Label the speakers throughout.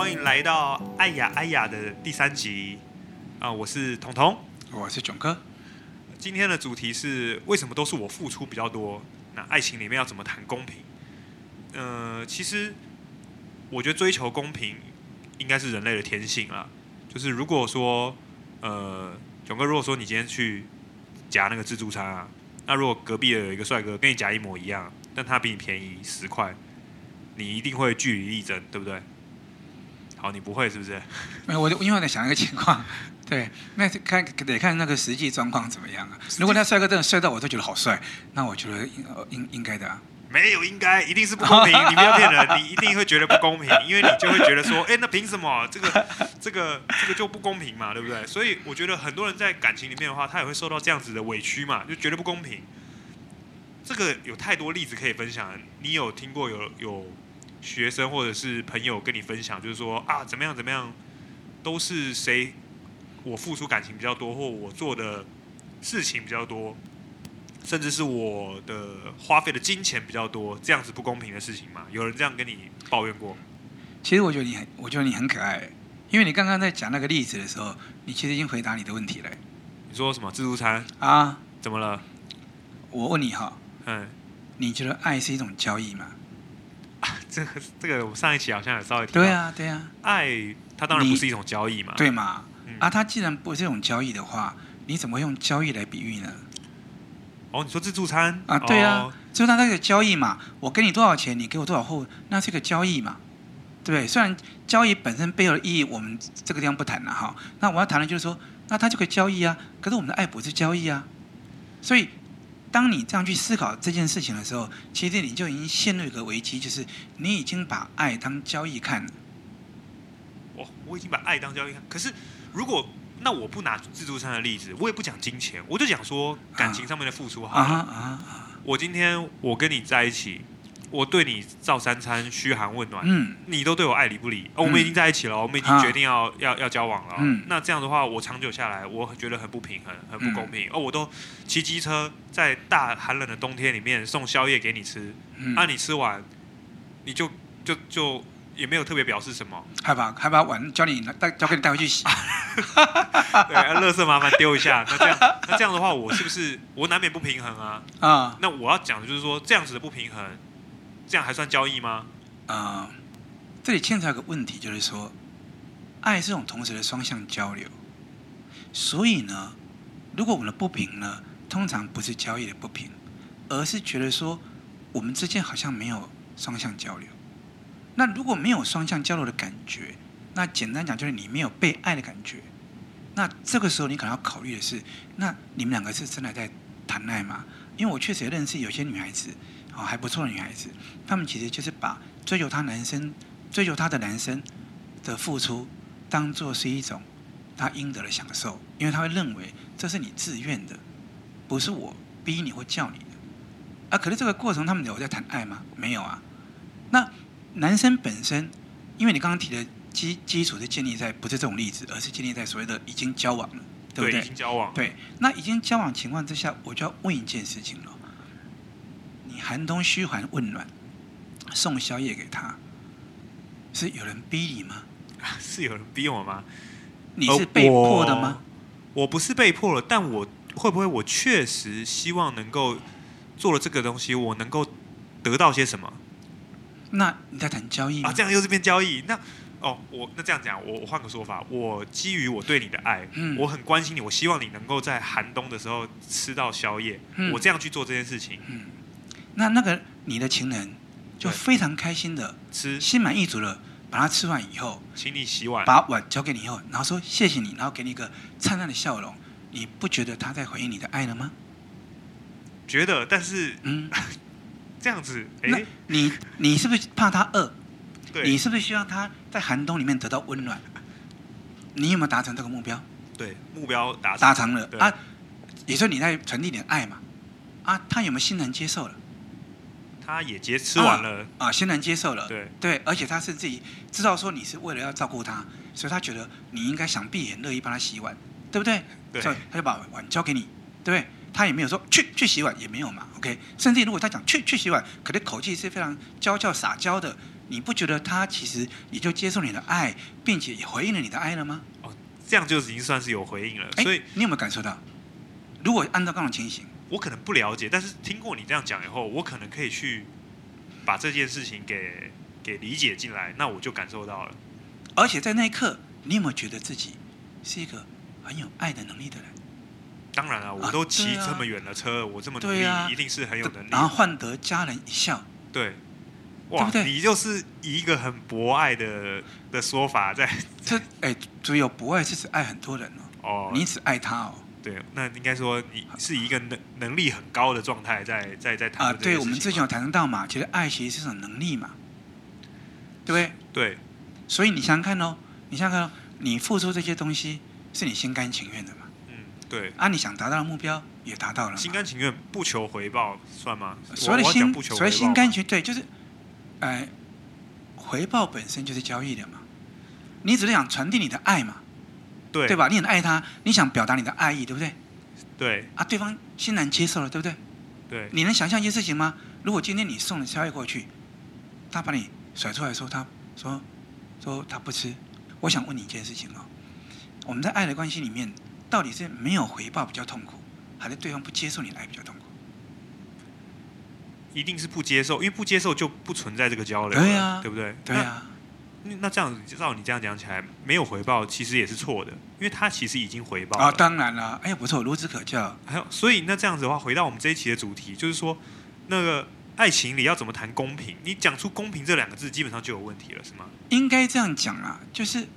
Speaker 1: 欢迎来到爱雅爱雅的第三集啊！我是彤彤，
Speaker 2: 我是囧哥。
Speaker 1: 今天的主题是为什么都是我付出比较多？那爱情里面要怎么谈公平？呃，其实我觉得追求公平应该是人类的天性啦。就是如果说呃，囧哥，如果说你今天去夹那个自助餐啊，那如果隔壁的有一个帅哥跟你夹一模一样，但他比你便宜十块，你一定会据理力争，对不对？好，你不会是不是？
Speaker 2: 没有，我因为我在想一个情况，对，那看得看那个实际状况怎么样啊？如果那帅哥真的帅到我都觉得好帅，那我觉得应应应该的啊。
Speaker 1: 没有应该，一定是不公平。你不要骗人，你一定会觉得不公平，因为你就会觉得说，哎，那凭什么这个这个这个就不公平嘛，对不对？所以我觉得很多人在感情里面的话，他也会受到这样子的委屈嘛，就觉得不公平。这个有太多例子可以分享，你有听过有有？学生或者是朋友跟你分享，就是说啊，怎么样怎么样，都是谁我付出感情比较多，或我做的事情比较多，甚至是我的花费的金钱比较多，这样子不公平的事情嘛？有人这样跟你抱怨过？
Speaker 2: 其实我觉得你很，我觉得你很可爱，因为你刚刚在讲那个例子的时候，你其实已经回答你的问题了。
Speaker 1: 你说什么自助餐
Speaker 2: 啊？
Speaker 1: 怎么了？
Speaker 2: 我问你哈，嗯，你觉得爱是一种交易吗？
Speaker 1: 啊，这个这个，我上一期好像也稍微提
Speaker 2: 到。对啊，对啊。
Speaker 1: 爱，它当然不是一种交易嘛。
Speaker 2: 对嘛？嗯、啊，它既然不是一种交易的话，你怎么会用交易来比喻呢？
Speaker 1: 哦，你说自助餐
Speaker 2: 啊？对啊，自助餐那个交易嘛，我给你多少钱，你给我多少货，那是一个交易嘛，对不对？虽然交易本身背后的意义，我们这个地方不谈了哈。那我要谈的就是说，那它就可以交易啊。可是我们的爱不是交易啊，所以。当你这样去思考这件事情的时候，其实你就已经陷入一个危机，就是你已经把爱当交易看了。
Speaker 1: 我我已经把爱当交易看，可是如果那我不拿自助餐的例子，我也不讲金钱，我就讲说感情上面的付出好了。啊啊啊！我今天我跟你在一起。我对你照三餐嘘寒问暖，嗯，你都对我爱理不理，哦，我们已经在一起了，我们已经决定要要要交往了，嗯，那这样的话，我长久下来，我觉得很不平衡，很不公平，哦，我都骑机车在大寒冷的冬天里面送宵夜给你吃，啊，你吃完，你就就就也没有特别表示什么，
Speaker 2: 害怕害怕碗叫你带交给你带回去洗，
Speaker 1: 对，垃圾麻烦丢一下，那这样那这样的话，我是不是我难免不平衡啊？啊，那我要讲的就是说，这样子的不平衡。这样还算交易吗？啊、
Speaker 2: 这里牵扯一个问题，就是说，爱是一种同时的双向交流。所以呢，如果我们的不平呢，通常不是交易的不平，而是觉得说，我们之间好像没有双向交流。那如果没有双向交流的感觉，那简单讲就是你没有被爱的感觉。那这个时候你可能要考虑的是，那你们两个是真的在谈爱吗？因为我确实也认识有些女孩子。哦，还不错的女孩子，她们其实就是把追求她男生、追求她的男生的付出，当做是一种她应得的享受，因为她会认为这是你自愿的，不是我逼你或叫你的。啊，可是这个过程他们有在谈爱吗？没有啊。那男生本身，因为你刚刚提的基基础是建立在不是这种例子，而是建立在所谓的已经交往了，对不对？
Speaker 1: 对，已经交往。
Speaker 2: 对，那已经交往情况之下，我就要问一件事情了。寒冬嘘寒问暖，送宵夜给他，是有人逼你吗？
Speaker 1: 是有人逼我吗？
Speaker 2: 你是被迫的吗？
Speaker 1: 我，我不是被迫了，但我会不会我确实希望能够做了这个东西，我能够得到些什么？
Speaker 2: 那你在谈交易？
Speaker 1: 啊，这样又是变交易？那哦，我那这样讲，我我换个说法，我基于我对你的爱，嗯，我很关心你，我希望你能够在寒冬的时候吃到宵夜，嗯，我这样去做这件事情，嗯。
Speaker 2: 那那个你的情人就非常开心的
Speaker 1: 吃，
Speaker 2: 心满意足的把它吃完以后，
Speaker 1: 请你洗碗，
Speaker 2: 把碗交给你以后，然后说谢谢你，然后给你一个灿烂的笑容，你不觉得他在回应你的爱了吗？
Speaker 1: 觉得，但是嗯，这样子，哎，
Speaker 2: 那你你是不是怕他饿？
Speaker 1: 对，
Speaker 2: 你是不是希望他在寒冬里面得到温暖？你有没有达成这个目标？
Speaker 1: 对，目标达成
Speaker 2: 达成了啊，也就你在传递点爱嘛，啊，他有没有欣然接受了？
Speaker 1: 他也接吃完了
Speaker 2: 啊，啊，欣然接受了。
Speaker 1: 对
Speaker 2: 对，而且他是自己知道说你是为了要照顾他，所以他觉得你应该想必也乐意帮他洗碗，对不对？
Speaker 1: 对。
Speaker 2: 所以他就把碗交给你，对不对？他也没有说去去洗碗，也没有嘛。OK，甚至如果他讲去去洗碗，可能口气是非常娇俏撒娇的，你不觉得他其实也就接受你的爱，并且也回应了你的爱了吗？
Speaker 1: 哦，这样就已经算是有回应了。所以
Speaker 2: 你有没有感受到？如果按照刚刚的情形，
Speaker 1: 我可能不了解，但是听过你这样讲以后，我可能可以去把这件事情给给理解进来，那我就感受到了。
Speaker 2: 而且在那一刻，你有没有觉得自己是一个很有爱的能力的人？
Speaker 1: 当然了，我都骑
Speaker 2: 啊
Speaker 1: 这么远的车，我这么努力，一定是很有能力。
Speaker 2: 然后换得家人一笑，
Speaker 1: 对，哇，
Speaker 2: 对对
Speaker 1: 你就是以一个很博爱的的说法在
Speaker 2: 这哎，只有博爱是指爱很多人哦，
Speaker 1: 哦，
Speaker 2: 你只爱他哦。
Speaker 1: 对，那应该说你是以一个能能力很高的状态在在在谈
Speaker 2: 啊，对，我们之前有谈到嘛，其实爱其实是一种能力嘛，对不对？
Speaker 1: 对。
Speaker 2: 所以你想想看哦，你想想看哦，你付出这些东西是你心甘情愿的嘛？
Speaker 1: 嗯对，
Speaker 2: 啊，你想达到的目标也达到了，
Speaker 1: 心甘情愿不求回报算吗？
Speaker 2: 所谓的心，所
Speaker 1: 谓
Speaker 2: 心甘情对，就是，哎，回报本身就是交易的嘛，你只是想传递你的爱嘛，
Speaker 1: 对
Speaker 2: 对吧？你很爱他，你想表达你的爱意，对不对？
Speaker 1: 对
Speaker 2: 啊，对方欣然接受了，对不对？
Speaker 1: 对
Speaker 2: 你能想象一件事情吗？如果今天你送了宵夜过去，他把你甩出来说他说说他不吃，我想问你一件事情哦，我们在爱的关系里面，到底是没有回报比较痛苦，还是对方不接受你的爱比较痛苦？
Speaker 1: 一定是不接受，因为不接受就不存在这个交流了，
Speaker 2: 对啊
Speaker 1: 对不对？
Speaker 2: 对啊，
Speaker 1: 那那这样子，照你这样讲起来，没有回报其实也是错的，因为他其实已经回报了。
Speaker 2: 啊，当然了，哎呀不错，孺子可教。
Speaker 1: 还有，所以那这样子的话，回到我们这一期的主题，就是说，那个爱情里要怎么谈公平？你讲出“公平”这两个字，基本上就有问题了，是吗？
Speaker 2: 应该这样讲啊，就是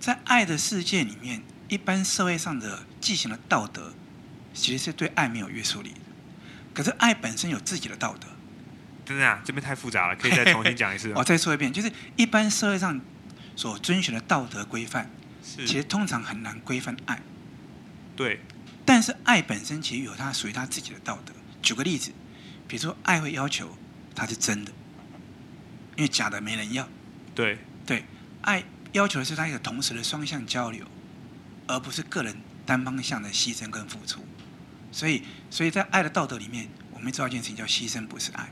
Speaker 2: 在爱的世界里面，一般社会上的既行的道德，其实是对爱没有约束力的。可是爱本身有自己的道德。
Speaker 1: 真的啊，这边太复杂了，可以再重新讲一次。
Speaker 2: 我 再说一遍，就是一般社会上所遵循的道德规范，
Speaker 1: 是，
Speaker 2: 其实通常很难规范爱。
Speaker 1: 对，
Speaker 2: 但是爱本身其实有它属于它自己的道德。举个例子，比如说爱会要求它是真的，因为假的没人要。
Speaker 1: 对，
Speaker 2: 对，爱要求的是它一个同时的双向交流，而不是个人单方向的牺牲跟付出。所以，所以在爱的道德里面，我们知道一件事情叫牺牲不是爱。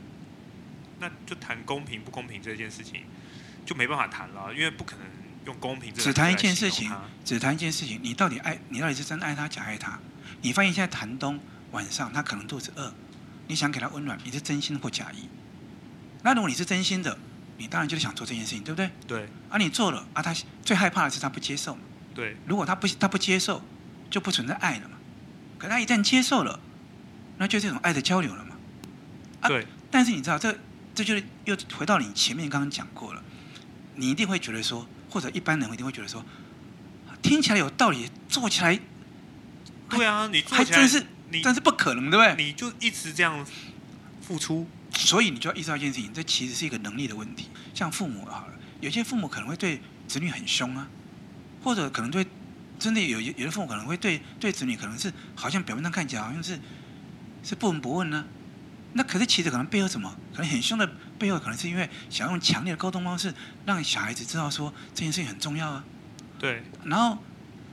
Speaker 1: 那就谈公平不公平这件事情，就没办法谈了，因为不可能用公平这
Speaker 2: 只谈一件事情只谈一件事情，你到底爱，你到底是真爱他，假爱他？你发现现在寒冬晚上，他可能肚子饿，你想给他温暖，你是真心或假意？那如果你是真心的，你当然就是想做这件事情，对不对？
Speaker 1: 对
Speaker 2: 啊，你做了啊，他最害怕的是他不接受嘛。
Speaker 1: 对
Speaker 2: 如果他不他不接受，就不存在爱了嘛。可他一旦接受了，那就这种爱的交流了嘛。啊
Speaker 1: 对
Speaker 2: 但是你知道，这这就是又回到你前面刚刚讲过了，你一定会觉得说，或者一般人一定会觉得说，听起来有道理，做起来
Speaker 1: 对啊，你做起来
Speaker 2: 还真是，
Speaker 1: 你
Speaker 2: 但是不可能，对不对？
Speaker 1: 你就一直这样付出，
Speaker 2: 所以你就要意识到一件事情，这其实是一个能力的问题。像父母好了，有些父母可能会对子女很凶啊，或者可能对真的有有的父母可能会对对子女可能是好像表面上看起来好像是是不闻不问呢、那可是其实可能背后什么？可能很凶的背后，可能是因为想用强烈的沟通方式，让小孩子知道说这件事情很重要啊。
Speaker 1: 对
Speaker 2: 然后，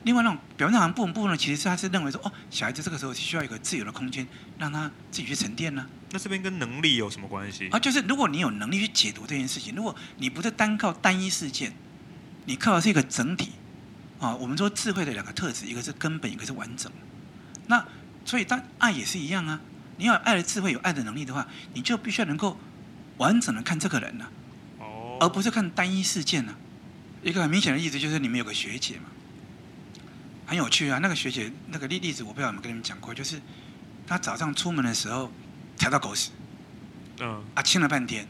Speaker 2: 另外那种表面上不闻不问的，其实是他是认为说，哦，小孩子这个时候需要一个自由的空间，让他自己去沉淀呢、
Speaker 1: 那这边跟能力有什么关系？
Speaker 2: 啊。就是如果你有能力去解读这件事情，如果你不是单靠单一事件，你靠的是一个整体啊。我们说智慧的两个特质，一个是根本，一个是完整。那所以当爱也是一样啊。你要有爱的智慧，有爱的能力的话，你就必须要能够完整的看这个人呢、啊，
Speaker 1: 哦，
Speaker 2: 而不是看单一事件呢、啊。一个很明显的例子就是你们有个学姐嘛，很有趣啊。那个学姐那个例例子我不知道有没有跟你们讲过，就是她早上出门的时候踩到狗屎，
Speaker 1: 嗯，
Speaker 2: 啊亲了半天，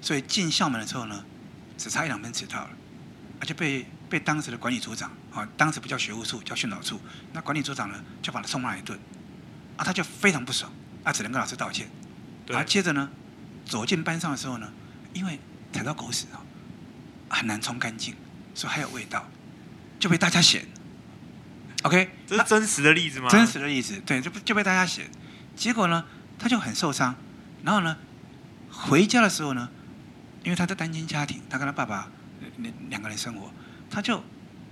Speaker 2: 所以进校门的时候呢，只差一两分迟到了，啊就被被当时的管理组长啊，当时不叫学务处叫训导处，那管理组长呢就把他痛骂一顿，啊他就非常不爽，啊只能跟老师道歉，
Speaker 1: 对
Speaker 2: 啊接着呢走进班上的时候呢，因为踩到狗屎啊很难冲干净。所以还有味道，就被大家嫌。OK，
Speaker 1: 这是真实的例子吗？
Speaker 2: 真实的例子，对，就就被大家嫌。结果呢，他就很受伤。然后呢，回家的时候呢，因为他在单亲家庭，他跟他爸爸两两个人生活，他就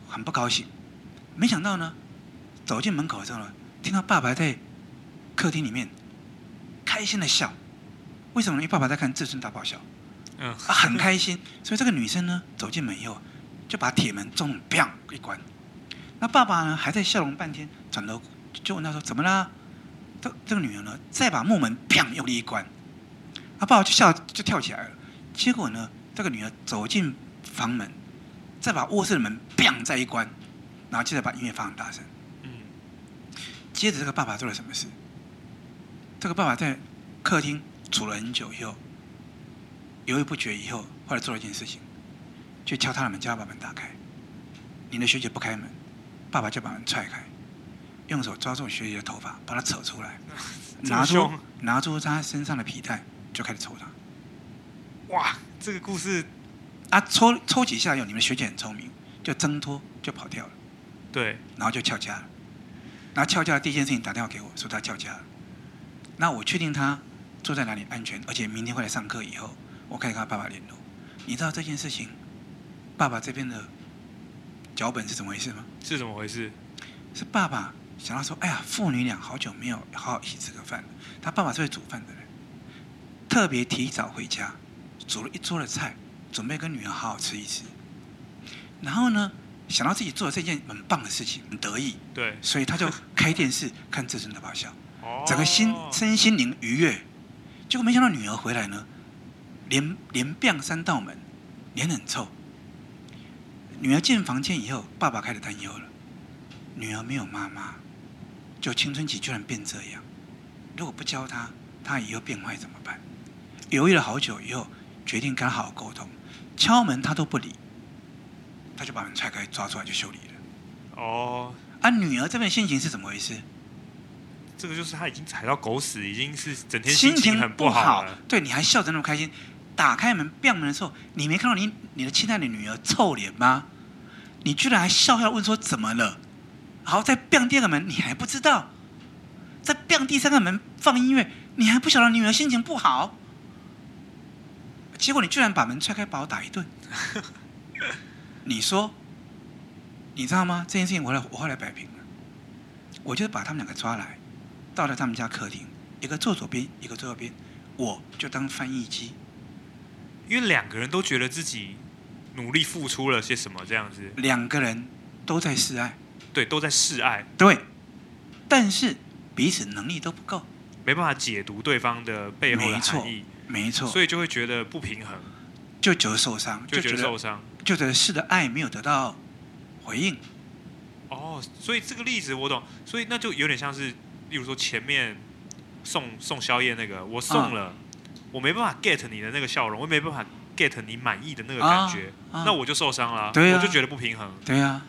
Speaker 2: 很不高兴。没想到呢，走进门口的时候呢，听到爸爸在客厅里面开心的笑。为什么呢？因为爸爸在看《至尊大爆笑》。
Speaker 1: 嗯，
Speaker 2: 啊，很开心。所以这个女生呢，走进门以后，就把铁门重“砰”一关。那爸爸呢，还在笑容半天，转头就问他说：“怎么啦？”这这个女儿呢，再把木门“砰”用力一关，他爸爸就笑就跳起来了。结果呢，这个女儿走进房门，再把卧室的门“砰”再一关，然后接着把音乐放很大声。
Speaker 1: 嗯，
Speaker 2: 接着这个爸爸做了什么事？这个爸爸在客厅煮了很久以后，犹豫不决以后，后来做了一件事情，去敲他的门，叫他把门打开。你的学姐不开门，爸爸就把门踹开，用手抓住学姐的头发，把她扯出来，拿出拿出她身上的皮带，就开始抽她。
Speaker 1: 哇，这个故事
Speaker 2: 啊，抽抽几下以后，你们学姐很聪明，就挣脱就跑掉了。
Speaker 1: 对，
Speaker 2: 然后就翘家了。然后翘家的第一件事情打电话给我说他翘家了。那我确定他坐在哪里安全，而且明天会来上课以后，我可以跟他爸爸联络。你知道这件事情，爸爸这边的脚本是怎么回事吗？
Speaker 1: 是怎么回事？
Speaker 2: 是爸爸想到说，哎呀，父女俩好久没有好好一起吃个饭了。他爸爸是会煮饭的人，特别提早回家，煮了一桌的菜，准备跟女儿好好吃一吃。然后呢，想到自己做了这件很棒的事情，很得意，
Speaker 1: 对，
Speaker 2: 所以他就开电视看《至尊的爆笑》。
Speaker 1: 哦，
Speaker 2: 整个心身心灵愉悦，结果没想到女儿回来呢，连连变三道门，脸很臭。女儿进房间以后，爸爸开始担忧了。女儿没有妈妈，就青春期居然变这样。如果不教她，她以后变坏怎么办？犹豫了好久以后，决定跟她好好沟通。敲门她都不理，他就把门踹开，抓出来就修理了。
Speaker 1: 哦，
Speaker 2: 啊，女儿这边心情是怎么回事？
Speaker 1: 这个就是他已经踩到狗屎，已经是整天
Speaker 2: 心情
Speaker 1: 很
Speaker 2: 不
Speaker 1: 好
Speaker 2: 好。对，你还笑得那么开心，打开门、变门的时候，你没看到你你的亲爱的女儿臭脸吗？你居然还笑笑问说怎么了？好，再变第二个门，你还不知道？再变第三个门放音乐，你还不晓得女儿心情不好？结果你居然把门踹开，把我打一顿。你说，你知道吗？这件事情我来我后来摆平了，我就是把他们两个抓来。到了他们家客厅，一个坐左边，一个坐右边，我就当翻译机。
Speaker 1: 因为两个人都觉得自己努力付出了些什么，这样子。
Speaker 2: 两个人都在示爱，
Speaker 1: 对，都在示爱，
Speaker 2: 对，但是彼此能力都不够，
Speaker 1: 没办法解读对方的背后的含义，
Speaker 2: 没错，
Speaker 1: 所以就会觉得不平衡，
Speaker 2: 就觉得受伤，
Speaker 1: 就觉得受伤，
Speaker 2: 就觉得是的爱没有得到回应。
Speaker 1: 哦，所以这个例子我懂，所以那就有点像是。例如说前面送送宵夜那个，我送了，嗯、我没办法 get 你的那个笑容，我没办法 get 你满意的那个感觉，啊。啊、那我就受伤了，对啊、我就觉得不平衡，
Speaker 2: 对呀、啊，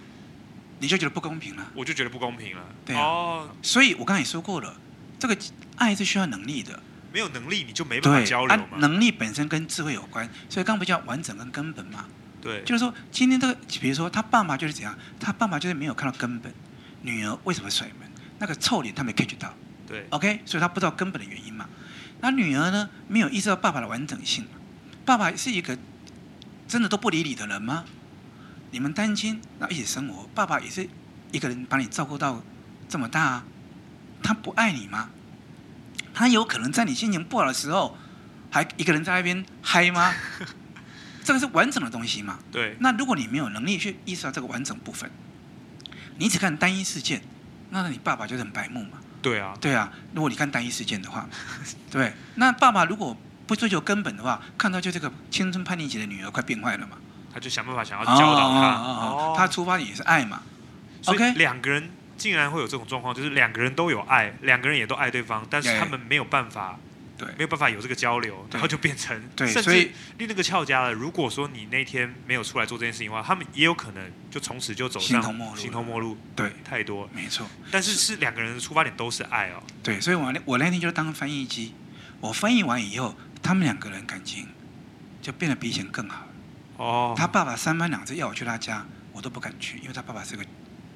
Speaker 2: 你就觉得不公平了，
Speaker 1: 我就觉得不公平了，
Speaker 2: 对、啊、哦，所以我刚才也说过了，这个爱是需要能力的，
Speaker 1: 没有能力你就没办法交流嘛、啊，
Speaker 2: 能力本身跟智慧有关，所以刚不叫完整跟根本嘛，
Speaker 1: 对，
Speaker 2: 就是说今天这个，比如说他爸爸就是怎样，他爸爸就是没有看到根本，女儿为什么甩门？那个臭脸他没 catch 到，
Speaker 1: 对
Speaker 2: ，OK，所以他不知道根本的原因嘛。那女儿呢，没有意识到爸爸的完整性。爸爸是一个真的都不理你的人吗？你们单亲，那一起生活，爸爸也是一个人把你照顾到这么大啊，他不爱你吗？他有可能在你心情不好的时候，还一个人在那边嗨吗？这个是完整的东西嘛？
Speaker 1: 对。
Speaker 2: 那如果你没有能力去意识到这个完整部分，你只看单一事件。那你爸爸就是很白目嘛？
Speaker 1: 对啊，
Speaker 2: 对啊。如果你看单一事件的话，对，那爸爸如果不追求根本的话，看到就这个青春叛逆期的女儿快变坏了嘛，
Speaker 1: 他就想办法想要教导他。
Speaker 2: 他出发点也是爱嘛。OK，
Speaker 1: 两个人竟然会有这种状况，就是两个人都有爱，两个人也都爱对方，但是他们没有办法。对，没有办法有这个交流，然后就变成，
Speaker 2: 对，
Speaker 1: 甚至那个翘家了。如果说你那天没有出来做这件事情的话，他们也有可能就从此就走上形同陌路。形同陌路，
Speaker 2: 对，
Speaker 1: 太多，
Speaker 2: 没错。
Speaker 1: 但是是两个人的出发点都是爱哦。
Speaker 2: 对，所以我那我那天就当翻译机，我翻译完以后，他们两个人感情就变得比以前更好。
Speaker 1: 哦。
Speaker 2: 他爸爸三番两次要我去他家，我都不敢去，因为他爸爸是个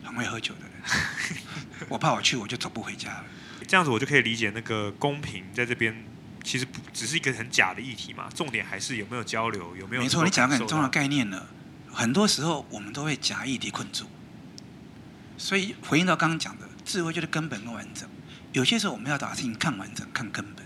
Speaker 2: 很会喝酒的人，我怕我去我就走不回家了。
Speaker 1: 这样子我就可以理解那个公平在这边。其实不只是一个很假的议题嘛，重点还是有没有交流，有没有？
Speaker 2: 没错，你讲个很重要的概念了。很多时候我们都会假议题困住，所以回应到刚刚讲的，智慧就是根本跟完整。有些时候我们要把事情看完整、看根本。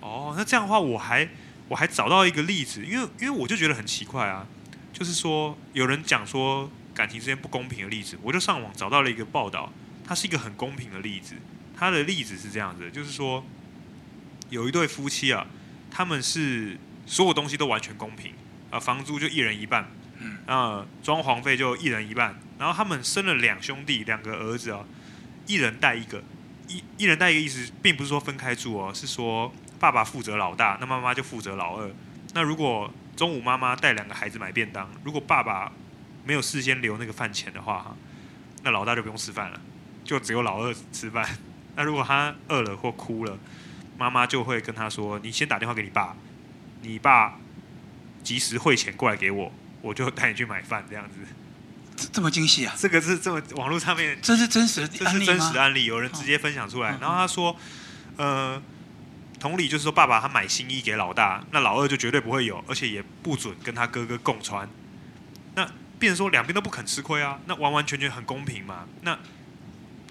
Speaker 1: 哦，那这样的话，我还我还找到一个例子，因为因为我就觉得很奇怪啊，就是说有人讲说感情之间不公平的例子，我就上网找到了一个报道，它是一个很公平的例子。它的例子是这样子，就是说有一对夫妻啊，他们是所有东西都完全公平啊，房租就一人一半，嗯，啊，装潢费就一人一半，然后他们生了两兄弟，两个儿子啊，一人带一个，一一人带一个意思，并不是说分开住哦，是说。爸爸负责老大，那妈妈就负责老二。那如果中午妈妈带两个孩子买便当，如果爸爸没有事先留那个饭钱的话，哈，那老大就不用吃饭了，就只有老二吃饭。那如果他饿了或哭了，妈妈就会跟他说：“你先打电话给你爸，你爸及时汇钱过来给我，我就带你去买饭。”这样子，
Speaker 2: 这么精细啊？
Speaker 1: 这个是这么网络上面，
Speaker 2: 这是真实？
Speaker 1: 这是真实的案例，有人直接分享出来，然后他说：“呃。”同理，就是说，爸爸他买新衣给老大，那老二就绝对不会有，而且也不准跟他哥哥共穿。那变成说两边都不肯吃亏啊，那完完全全很公平嘛。那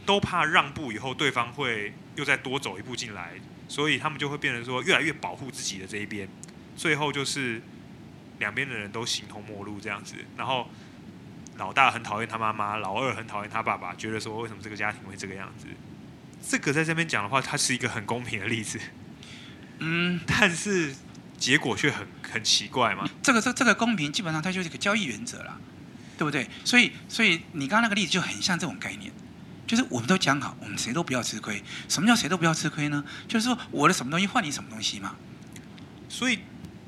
Speaker 1: 都怕让步以后对方会又再多走一步进来，所以他们就会变成说越来越保护自己的这一边，最后就是两边的人都形同陌路这样子。然后老大很讨厌他妈妈，老二很讨厌他爸爸，觉得说为什么这个家庭会这个样子？这个在这边讲的话，它是一个很公平的例子。嗯，但是结果却很很奇怪嘛。
Speaker 2: 这个这这个公平，基本上它就是一个交易原则了，对不对？所以所以你刚刚那个例子就很像这种概念，就是我们都讲好，我们谁都不要吃亏。什么叫谁都不要吃亏呢？就是说我的什么东西换你什么东西嘛。
Speaker 1: 所以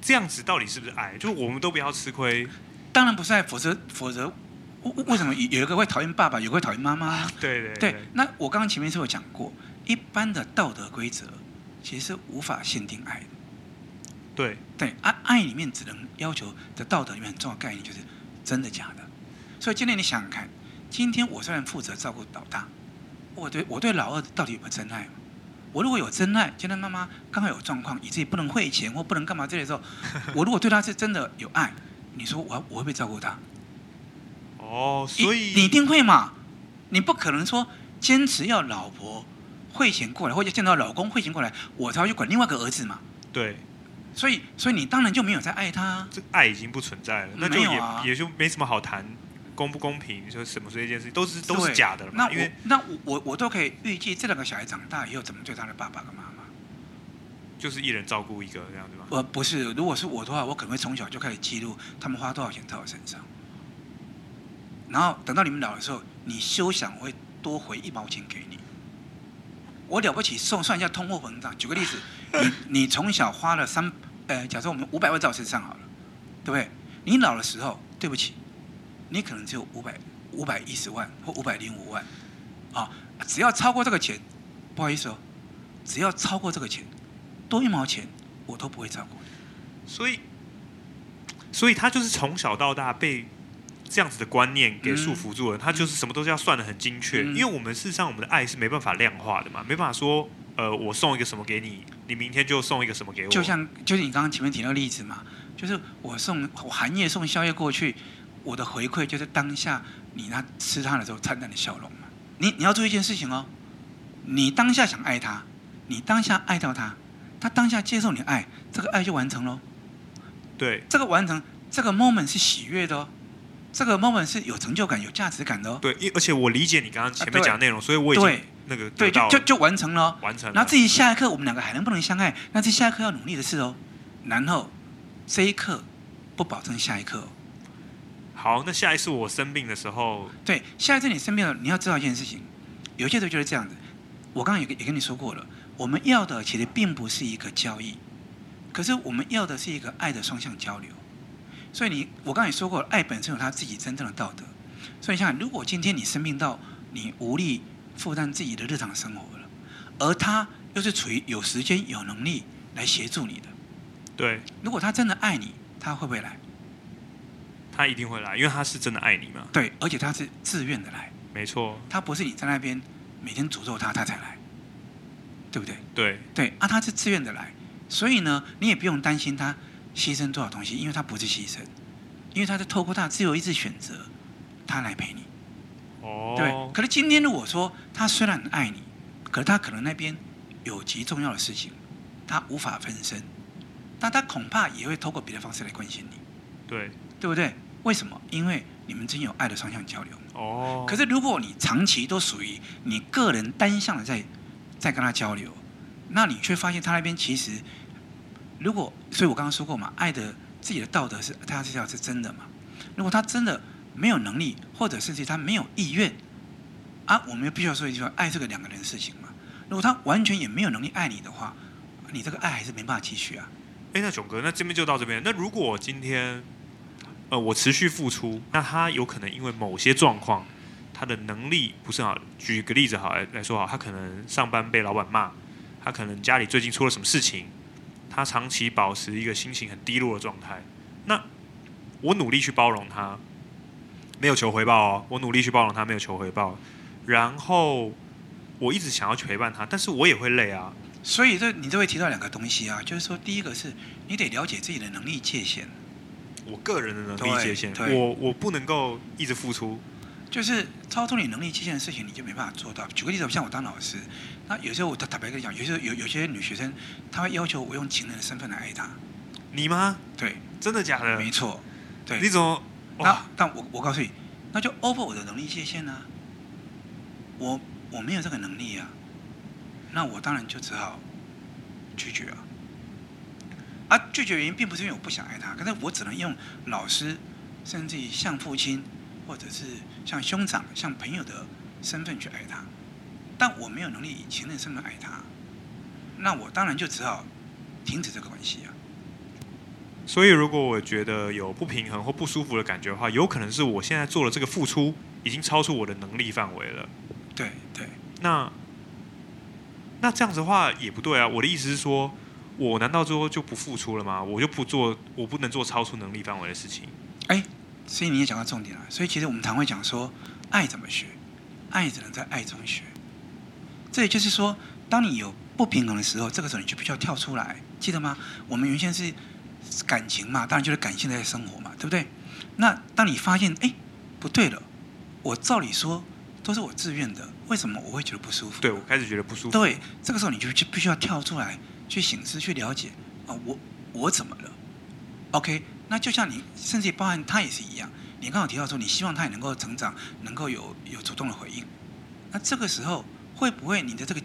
Speaker 1: 这样子到底是不是爱？就是我们都不要吃亏。
Speaker 2: 当然不是爱，否则否则为为什么有一个会讨厌爸爸，有个会讨厌妈妈？
Speaker 1: 对对对，
Speaker 2: 对。那我刚刚前面是有讲过，一般的道德规则。其实是无法限定爱的，
Speaker 1: 对
Speaker 2: 对，爱爱里面只能要求的道德里面很重要的概念就是真的假的。所以今天你想想看，今天我虽然负责照顾老大，我对我对老二到底有没有真爱？我如果有真爱，今天妈妈刚好有状况，以至于不能汇钱或不能干嘛这类的时候，我如果对他是真的有爱，你说我我会不会照顾他？
Speaker 1: 哦，所以
Speaker 2: 你一定会嘛？你不可能说坚持要老婆。汇钱过来，或者见到老公汇钱过来，我才会去管另外一个儿子嘛。
Speaker 1: 对，
Speaker 2: 所以所以你当然就没有在爱他，
Speaker 1: 这爱已经不存在了，那就也、
Speaker 2: 啊、
Speaker 1: 也就没什么好谈公不公平，说什么这件事情都是都是假的了嘛。
Speaker 2: 那因为那我我我都可以预计这两个小孩长大以后怎么对他的爸爸跟妈妈，
Speaker 1: 就是一人照顾一个这样子吗？
Speaker 2: 呃，不是，如果是我的话，我可能会从小就开始记录他们花多少钱在我身上，然后等到你们老的时候，你休想我会多回一毛钱给你。我了不起，算算一下通货膨胀。举个例子，你你从小花了三，呃，假设我们五百万在我身上好了，对不对？你老的时候，对不起，你可能只有五百五百一十万或五百零五万，啊，只要超过这个钱，不好意思哦，只要超过这个钱，多一毛钱我都不会照顾你。
Speaker 1: 所以，所以他就是从小到大被。这样子的观念给束缚住了，他就是什么都是要算的很精确，因为我们事实上我们的爱是没办法量化的嘛，没办法说，呃，我送一个什么给你，你明天就送一个什么给我。
Speaker 2: 就像就是你刚刚前面提到例子嘛，就是我送我寒夜送宵夜过去，我的回馈就是当下你那吃它的时候灿烂的笑容嘛。你你要注意一件事情哦，你当下想爱他，你当下爱到他，他当下接受你的爱，这个爱就完成喽。
Speaker 1: 对，
Speaker 2: 这个完成这个 moment 是喜悦的哦。这个 moment 是有成就感、有价值感的哦。
Speaker 1: 对，而且我理解你刚刚前面讲的内容，所以我已经那个
Speaker 2: 对，就就就完成了，
Speaker 1: 完成了。
Speaker 2: 那至于下一刻我们两个还能不能相爱，那是下一刻要努力的事哦。然后这一刻不保证下一刻哦。
Speaker 1: 好，那下一次我生病的时候，
Speaker 2: 对，下一次你生病了，你要知道一件事情，有些时候就是这样子。我刚刚也也跟你说过了，我们要的其实并不是一个交易，可是我们要的是一个爱的双向交流。所以你，我刚才也说过，爱本身有他自己真正的道德。所以你想，如果今天你生病到你无力负担自己的日常生活了，而他又是处于有时间、有能力来协助你的，
Speaker 1: 对，
Speaker 2: 如果他真的爱你，他会不会来？
Speaker 1: 他一定会来，因为他是真的爱你嘛。
Speaker 2: 对，而且他是自愿的来。
Speaker 1: 没错。
Speaker 2: 他不是你在那边每天诅咒他，他才来，对不对？
Speaker 1: 对。
Speaker 2: 对啊，他是自愿的来，所以呢，你也不用担心他。牺牲多少东西？因为他不是牺牲，因为他是透过他自由意志选择，他来陪你。哦，对。可是今天如果说他虽然很爱你，可是他可能那边有极重要的事情，他无法分身，但他恐怕也会透过别的方式来关心你，
Speaker 1: 对，
Speaker 2: 对不对？为什么？因为你们真有爱的双向交流。
Speaker 1: 哦。
Speaker 2: 可是如果你长期都属于你个人单向的在在跟他交流，那你却发现他那边其实，如果，所以我刚刚说过嘛，爱的自己的道德是他这要是真的嘛。如果他真的没有能力，或者甚至他没有意愿，啊，我们又必须要说一句话：爱是个两个人的事情嘛。如果他完全也没有能力爱你的话，你这个爱还是没办法继续啊。
Speaker 1: 哎，那囧哥，那这边就到这边。那如果今天，呃，我持续付出，那他有可能因为某些状况，他的能力不是好。举个例子好来来说好，他可能上班被老板骂，他可能家里最近出了什么事情，他长期保持一个心情很低落的状态。那我努力去包容他，没有求回报哦。我努力去包容他，没有求回报。然后我一直想要去陪伴他，但是我也会累啊。
Speaker 2: 所以这你就会提到两个东西啊，就是说，第一个是你得了解自己的能力界限。
Speaker 1: 我个人的能力界限，我我不能够一直付出，
Speaker 2: 就是超出你能力界限的事情，你就没办法做到。举个例子，像我当老师，那有时候我坦白跟你讲，有时候有有些女学生，她会要求我用情人的身份来爱她。
Speaker 1: 你吗？
Speaker 2: 对，
Speaker 1: 真的假的？
Speaker 2: 没错，对。
Speaker 1: 你怎么？
Speaker 2: 那但我我告诉你，那就 over 我的能力界限呢、啊？我我没有这个能力啊，那我当然就只好拒绝啊。啊，拒绝原因并不是因为我不想爱他，可是我只能用老师，甚至于像父亲，或者是像兄长、像朋友的身份去爱他，但我没有能力以情人身份爱他，那我当然就只好停止这个关系啊。
Speaker 1: 所以，如果我觉得有不平衡或不舒服的感觉的话，有可能是我现在做的这个付出已经超出我的能力范围了。
Speaker 2: 对对，
Speaker 1: 那那这样子的话也不对啊。我的意思是说。我难道最后就不付出了吗？我就不做，我不能做超出能力范围的事情。
Speaker 2: 哎，所以你也讲到重点了。所以其实我们常会讲说，爱怎么学？爱只能在爱中学。这也就是说，当你有不平衡的时候，这个时候你就必须要跳出来，记得吗？我们原先是感情嘛，当然就是感性在生活嘛，对不对？那当你发现，哎，不对了，我照理说都是我自愿的，为什么我会觉得不舒服？
Speaker 1: 对，我开始觉得不舒服。
Speaker 2: 对，这个时候你就就必须要跳出来。去醒思，去了解啊，我我怎么了？OK，那就像你，甚至包含他也是一样。你刚好提到说，你希望他也能够成长，能够有有主动的回应。那这个时候会不会你的这个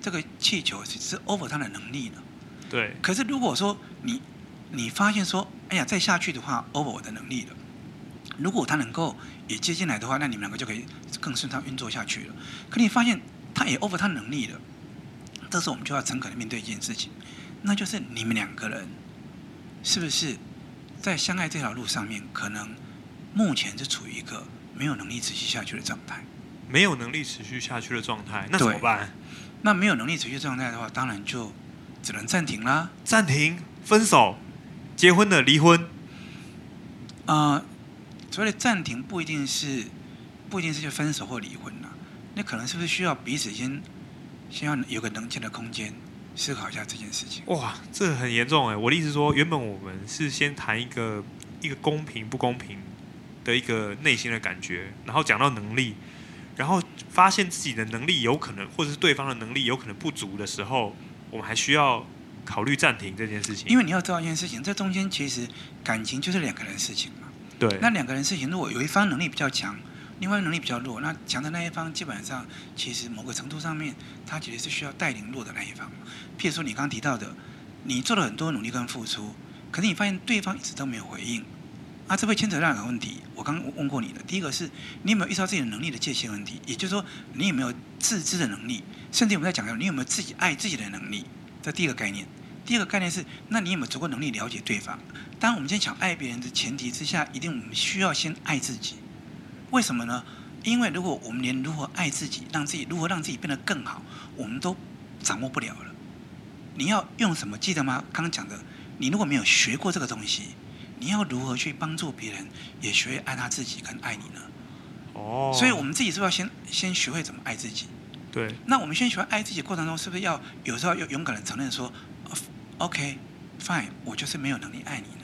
Speaker 2: 这个气球是是 over 他的能力呢？
Speaker 1: 对。
Speaker 2: 可是如果说你你发现说，哎呀，再下去的话 over 我的能力了。如果他能够也接进来的话，那你们两个就可以更顺畅运作下去了。可你发现他也 over 他能力了。这时候我们就要诚恳的面对一件事情，那就是你们两个人是不是在相爱这条路上面，可能目前是处于一个没有能力持续下去的状态。
Speaker 1: 没有能力持续下去的状态，那怎么办？
Speaker 2: 那没有能力持续状态的话，当然就只能暂停啦。
Speaker 1: 暂停，分手，结婚的离婚。
Speaker 2: 啊、呃，所谓的暂停不一定是不一定是就分手或离婚啦，那可能是不是需要彼此先。先要有个冷静的空间，思考一下这件事情。
Speaker 1: 哇，这很严重哎！我的意思说，原本我们是先谈一个一个公平不公平的一个内心的感觉，然后讲到能力，然后发现自己的能力有可能，或者是对方的能力有可能不足的时候，我们还需要考虑暂停这件事情。
Speaker 2: 因为你要知道一件事情，这中间其实感情就是两个人的事情嘛。
Speaker 1: 对。那
Speaker 2: 两个人事情，如果有一方能力比较强。另外能力比较弱，那强的那一方基本上其实某个程度上面，他其实是需要带领弱的那一方。譬如说你刚刚提到的，你做了很多努力跟付出，可是你发现对方一直都没有回应，啊，这会牵扯到两个问题。我刚问过你的，第一个是你有没有意识到自己的能力的界限问题，也就是说你有没有自知的能力，甚至我们在讲到你有没有自己爱自己的能力，这第一个概念。第二个概念是，那你有没有足够能力了解对方？当我们今天想爱别人的前提之下，一定我们需要先爱自己。为什么呢？因为如果我们连如何爱自己，让自己如何让自己变得更好，我们都掌握不了了。你要用什么？记得吗？刚刚讲的，你如果没有学过这个东西，你要如何去帮助别人，也学会爱他自己跟爱你呢？
Speaker 1: 哦。
Speaker 2: 所以我们自己是不是要先先学会怎么爱自己？
Speaker 1: 对。
Speaker 2: 那我们先学会爱自己过程中，是不是要有时候要勇敢的承认说，OK，Fine，我就是没有能力爱你呢？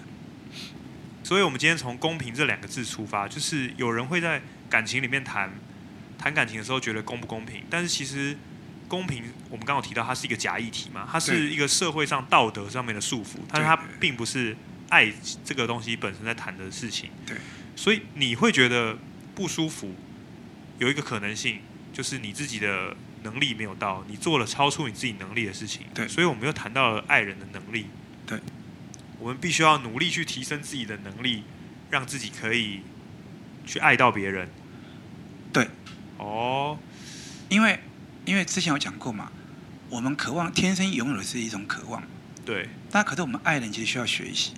Speaker 1: 所以，我们今天从公平这两个字出发，就是有人会在感情里面谈谈感情的时候觉得公不公平，但是其实公平，我们刚刚有提到，它是一个假议题嘛，它是一个社会上道德上面的束缚，但是它并不是爱这个东西本身在谈的事情。
Speaker 2: 对，
Speaker 1: 所以你会觉得不舒服，有一个可能性就是你自己的能力没有到，你做了超出你自己能力的事情。
Speaker 2: 对，
Speaker 1: 所以我们又谈到了爱人的能力。
Speaker 2: 对，
Speaker 1: 我们必须要努力去提升自己的能力，让自己可以去爱到别人。
Speaker 2: 对，
Speaker 1: 哦，
Speaker 2: 因为。因为之前有讲过嘛，我们渴望天生拥有的是一种渴望，
Speaker 1: 对。
Speaker 2: 那可是我们爱人其实需要学习，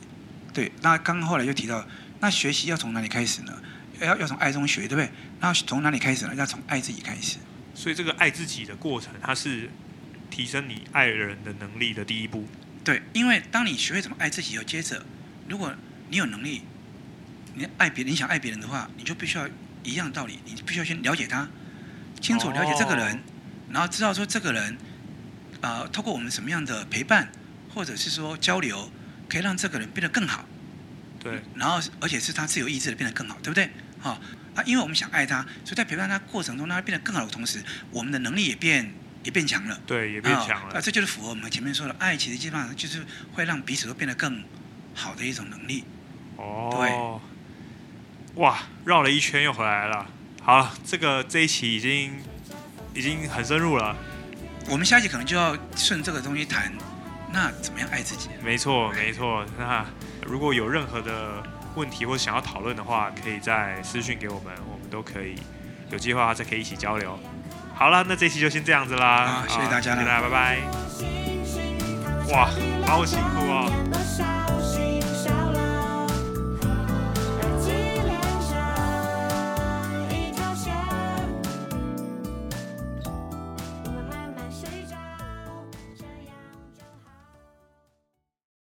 Speaker 2: 对。那刚后来就提到，那学习要从哪里开始呢？要要从爱中学，对不对？那从哪里开始呢？要从爱自己开始。
Speaker 1: 所以这个爱自己的过程，它是提升你爱人的能力的第一步。
Speaker 2: 对，因为当你学会怎么爱自己，又接着，如果你有能力，你爱别人，你想爱别人的话，你就必须要一样道理，你必须要先了解他，清楚了解这个人。哦然后知道说这个人，呃，透过我们什么样的陪伴，或者是说交流，可以让这个人变得更好。
Speaker 1: 对。
Speaker 2: 然后，而且是他自由意志的变得更好，对不对？好、哦，啊，因为我们想爱他，所以在陪伴他过程中，让他变得更好的同时，我们的能力也变也变强了。
Speaker 1: 对，也变强了。
Speaker 2: 啊、哦，这就是符合我们前面说的，爱其实基本上就是会让彼此都变得更好的一种能力。
Speaker 1: 哦。对。哇，绕了一圈又回来了。好，这个这一期已经。已经很深入了，
Speaker 2: 我们下一期可能就要顺这个东西谈，那怎么样爱自己？
Speaker 1: 没错，没错。那如果有任何的问题或者想要讨论的话，可以在私讯给我们，我们都可以有计划再可以一起交流。好了，那这期就先这样子啦。
Speaker 2: 啊，谢谢大家，
Speaker 1: 谢谢大家，拜拜。哇，好辛苦哦。